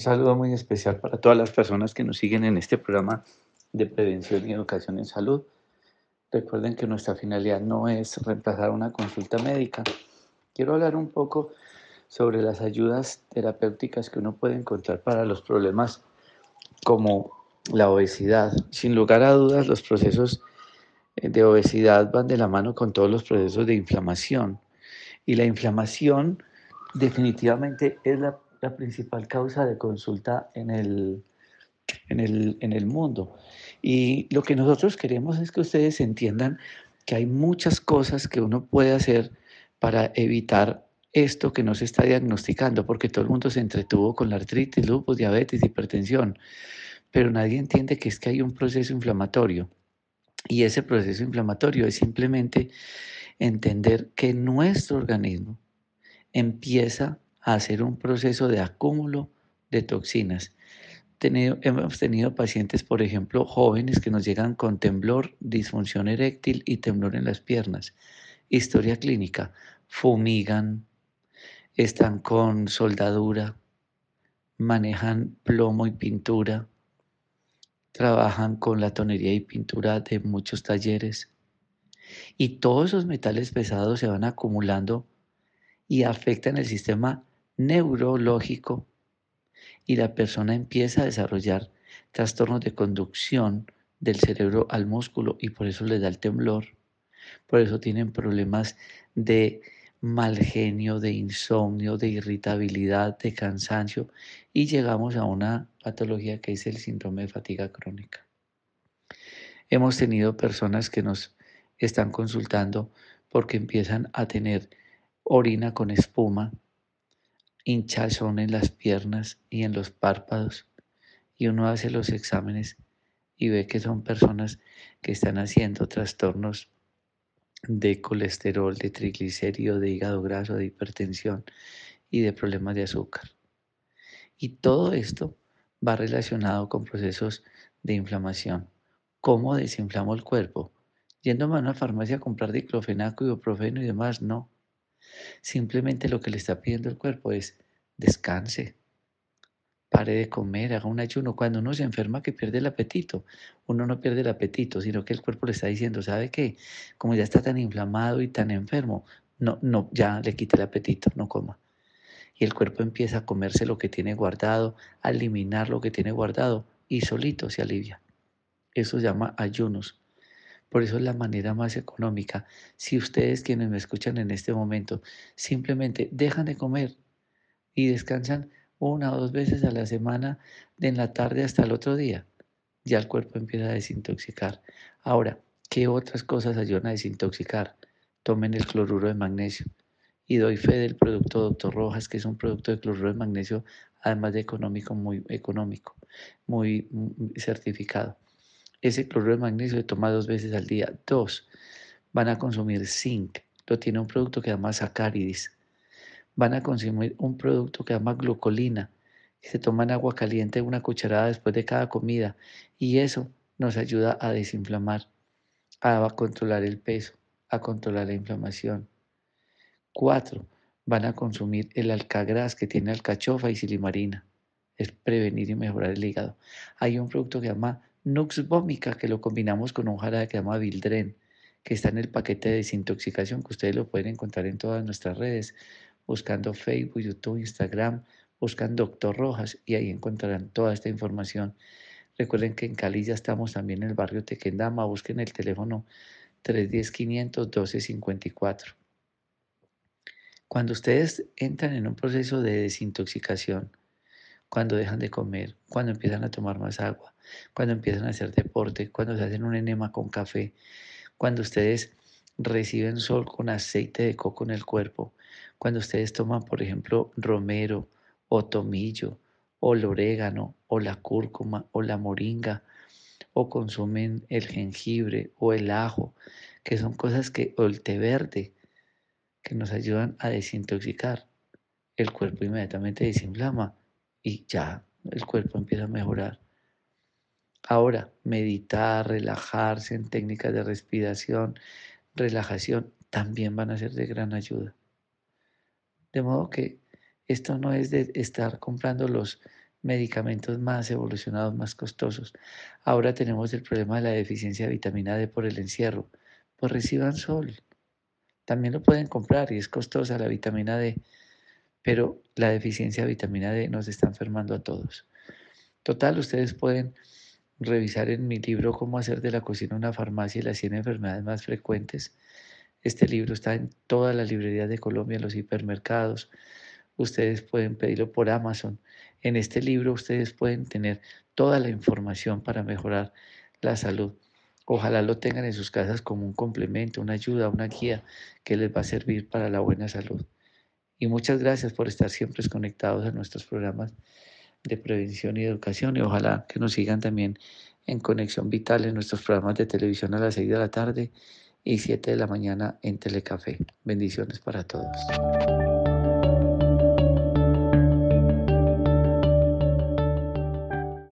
saludo muy especial para todas las personas que nos siguen en este programa de prevención y educación en salud. Recuerden que nuestra finalidad no es reemplazar una consulta médica. Quiero hablar un poco sobre las ayudas terapéuticas que uno puede encontrar para los problemas como la obesidad. Sin lugar a dudas, los procesos eh, de obesidad van de la mano con todos los procesos de inflamación. Y la inflamación definitivamente es la, principal causa de consulta en el, en, el, en el mundo. Y lo que nosotros queremos es que ustedes entiendan que hay muchas cosas que uno puede hacer para evitar esto que no se está diagnosticando, porque todo el mundo se entretuvo con la artritis, lupus, diabetes, hipertensión, pero nadie entiende que es que hay un proceso inflamatorio. Y ese proceso inflamatorio es simplemente entender que nuestro organismo empieza a hacer un proceso de acúmulo de toxinas. hemos tenido pacientes, por ejemplo, jóvenes que nos llegan con temblor, disfunción eréctil y temblor en las piernas. Historia clínica, fumigan, están con soldadura, manejan plomo y pintura, trabajan con la tonería y pintura de muchos talleres. Y todos esos metales pesados se van acumulando y afectan el sistema neurológico y la persona empieza a desarrollar trastornos de conducción del cerebro al músculo y por eso le da el temblor. Por eso tienen problemas de mal genio, de insomnio, de irritabilidad, de cansancio y llegamos a una patología que es el síndrome de fatiga crónica. Hemos tenido personas que nos están consultando porque empiezan a tener orina con espuma, hinchazón en las piernas y en los párpados, y uno hace los exámenes y ve que son personas que están haciendo trastornos de colesterol, de triglicérido, de hígado graso, de hipertensión y de problemas de azúcar. Y todo esto va relacionado con procesos de inflamación. ¿Cómo desinflamo el cuerpo? Yendo a una farmacia a comprar diclofenaco, ibuprofeno y demás, no. Simplemente lo que le está pidiendo el cuerpo es descanse, pare de comer, haga un ayuno. Cuando uno se enferma que pierde el apetito, uno no pierde el apetito, sino que el cuerpo le está diciendo, ¿sabe qué? Como ya está tan inflamado y tan enfermo, no, no, ya le quita el apetito, no coma. Y el cuerpo empieza a comerse lo que tiene guardado, a eliminar lo que tiene guardado y solito se alivia. Eso se llama ayunos. Por eso es la manera más económica. Si ustedes quienes me escuchan en este momento simplemente dejan de comer y descansan una o dos veces a la semana, de en la tarde hasta el otro día, ya el cuerpo empieza a desintoxicar. Ahora, ¿qué otras cosas ayudan a desintoxicar? Tomen el cloruro de magnesio. Y doy fe del producto Doctor Rojas, que es un producto de cloruro de magnesio, además de económico, muy económico, muy mm, certificado. Ese cloruro de magnesio se toma dos veces al día. Dos, van a consumir zinc. Lo tiene un producto que se llama sacáridis. Van a consumir un producto que se llama glucolina. se toma en agua caliente una cucharada después de cada comida. Y eso nos ayuda a desinflamar, a controlar el peso, a controlar la inflamación. Cuatro, van a consumir el alcagras que tiene alcachofa y silimarina. Es prevenir y mejorar el hígado. Hay un producto que se llama Nux vomica, que lo combinamos con un jarabe que se llama Vildren, que está en el paquete de desintoxicación, que ustedes lo pueden encontrar en todas nuestras redes, buscando Facebook, YouTube, Instagram, buscan Doctor Rojas y ahí encontrarán toda esta información. Recuerden que en Cali ya estamos también en el barrio Tequendama, busquen el teléfono 310-500-1254. Cuando ustedes entran en un proceso de desintoxicación, cuando dejan de comer, cuando empiezan a tomar más agua, cuando empiezan a hacer deporte, cuando se hacen un enema con café, cuando ustedes reciben sol con aceite de coco en el cuerpo, cuando ustedes toman, por ejemplo, romero o tomillo o el orégano o la cúrcuma o la moringa o consumen el jengibre o el ajo, que son cosas que, o el té verde, que nos ayudan a desintoxicar. El cuerpo inmediatamente desinflama y ya el cuerpo empieza a mejorar. Ahora, meditar, relajarse en técnicas de respiración, relajación, también van a ser de gran ayuda. De modo que esto no es de estar comprando los medicamentos más evolucionados, más costosos. Ahora tenemos el problema de la deficiencia de vitamina D por el encierro. Pues reciban sol. También lo pueden comprar y es costosa la vitamina D, pero la deficiencia de vitamina D nos está enfermando a todos. Total, ustedes pueden revisar en mi libro Cómo hacer de la cocina una farmacia y las 100 enfermedades más frecuentes. Este libro está en todas las librerías de Colombia, en los hipermercados. Ustedes pueden pedirlo por Amazon. En este libro ustedes pueden tener toda la información para mejorar la salud. Ojalá lo tengan en sus casas como un complemento, una ayuda, una guía que les va a servir para la buena salud. Y muchas gracias por estar siempre conectados a nuestros programas de prevención y educación y ojalá que nos sigan también en Conexión Vital en nuestros programas de televisión a las 6 de la tarde y 7 de la mañana en Telecafé. Bendiciones para todos.